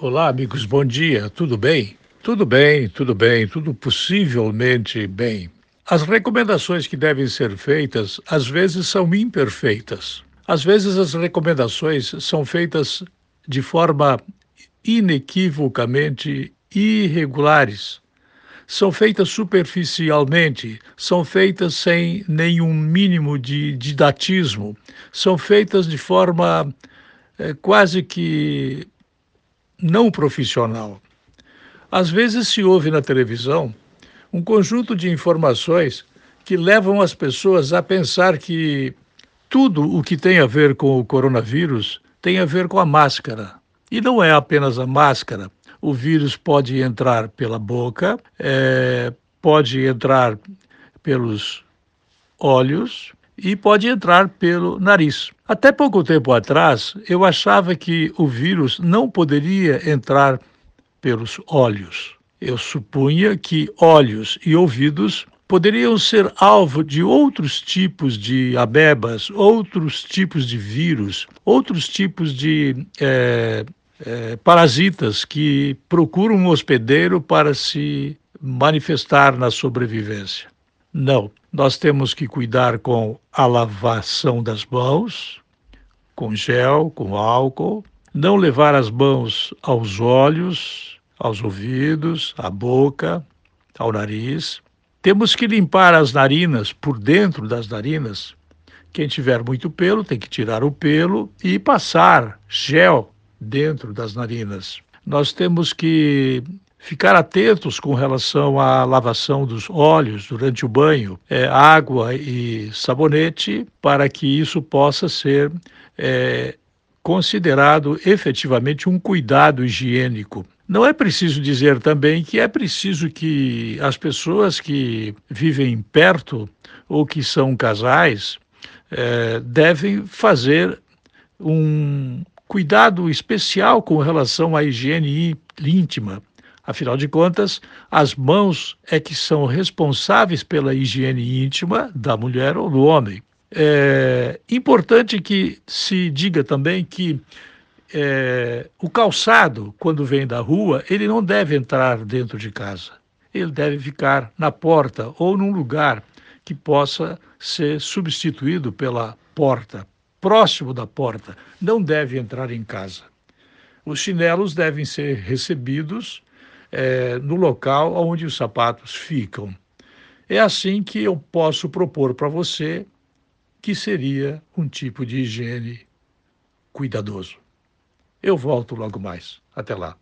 Olá, amigos, bom dia, tudo bem? Tudo bem, tudo bem, tudo possivelmente bem. As recomendações que devem ser feitas às vezes são imperfeitas. Às vezes as recomendações são feitas de forma inequivocamente irregulares. São feitas superficialmente, são feitas sem nenhum mínimo de didatismo, são feitas de forma é, quase que não profissional. Às vezes se ouve na televisão um conjunto de informações que levam as pessoas a pensar que tudo o que tem a ver com o coronavírus tem a ver com a máscara. E não é apenas a máscara. O vírus pode entrar pela boca, é, pode entrar pelos olhos, e pode entrar pelo nariz. Até pouco tempo atrás, eu achava que o vírus não poderia entrar pelos olhos. Eu supunha que olhos e ouvidos poderiam ser alvo de outros tipos de amebas, outros tipos de vírus, outros tipos de é, é, parasitas que procuram um hospedeiro para se manifestar na sobrevivência. Não, nós temos que cuidar com a lavação das mãos, com gel, com álcool, não levar as mãos aos olhos, aos ouvidos, à boca, ao nariz. Temos que limpar as narinas por dentro das narinas. Quem tiver muito pelo tem que tirar o pelo e passar gel dentro das narinas. Nós temos que ficar atentos com relação à lavação dos olhos durante o banho, é, água e sabonete, para que isso possa ser é, considerado efetivamente um cuidado higiênico. Não é preciso dizer também que é preciso que as pessoas que vivem perto ou que são casais é, devem fazer um cuidado especial com relação à higiene íntima, Afinal de contas, as mãos é que são responsáveis pela higiene íntima da mulher ou do homem. É importante que se diga também que é, o calçado, quando vem da rua, ele não deve entrar dentro de casa. Ele deve ficar na porta ou num lugar que possa ser substituído pela porta, próximo da porta. Não deve entrar em casa. Os chinelos devem ser recebidos é, no local onde os sapatos ficam. É assim que eu posso propor para você que seria um tipo de higiene cuidadoso. Eu volto logo mais. Até lá.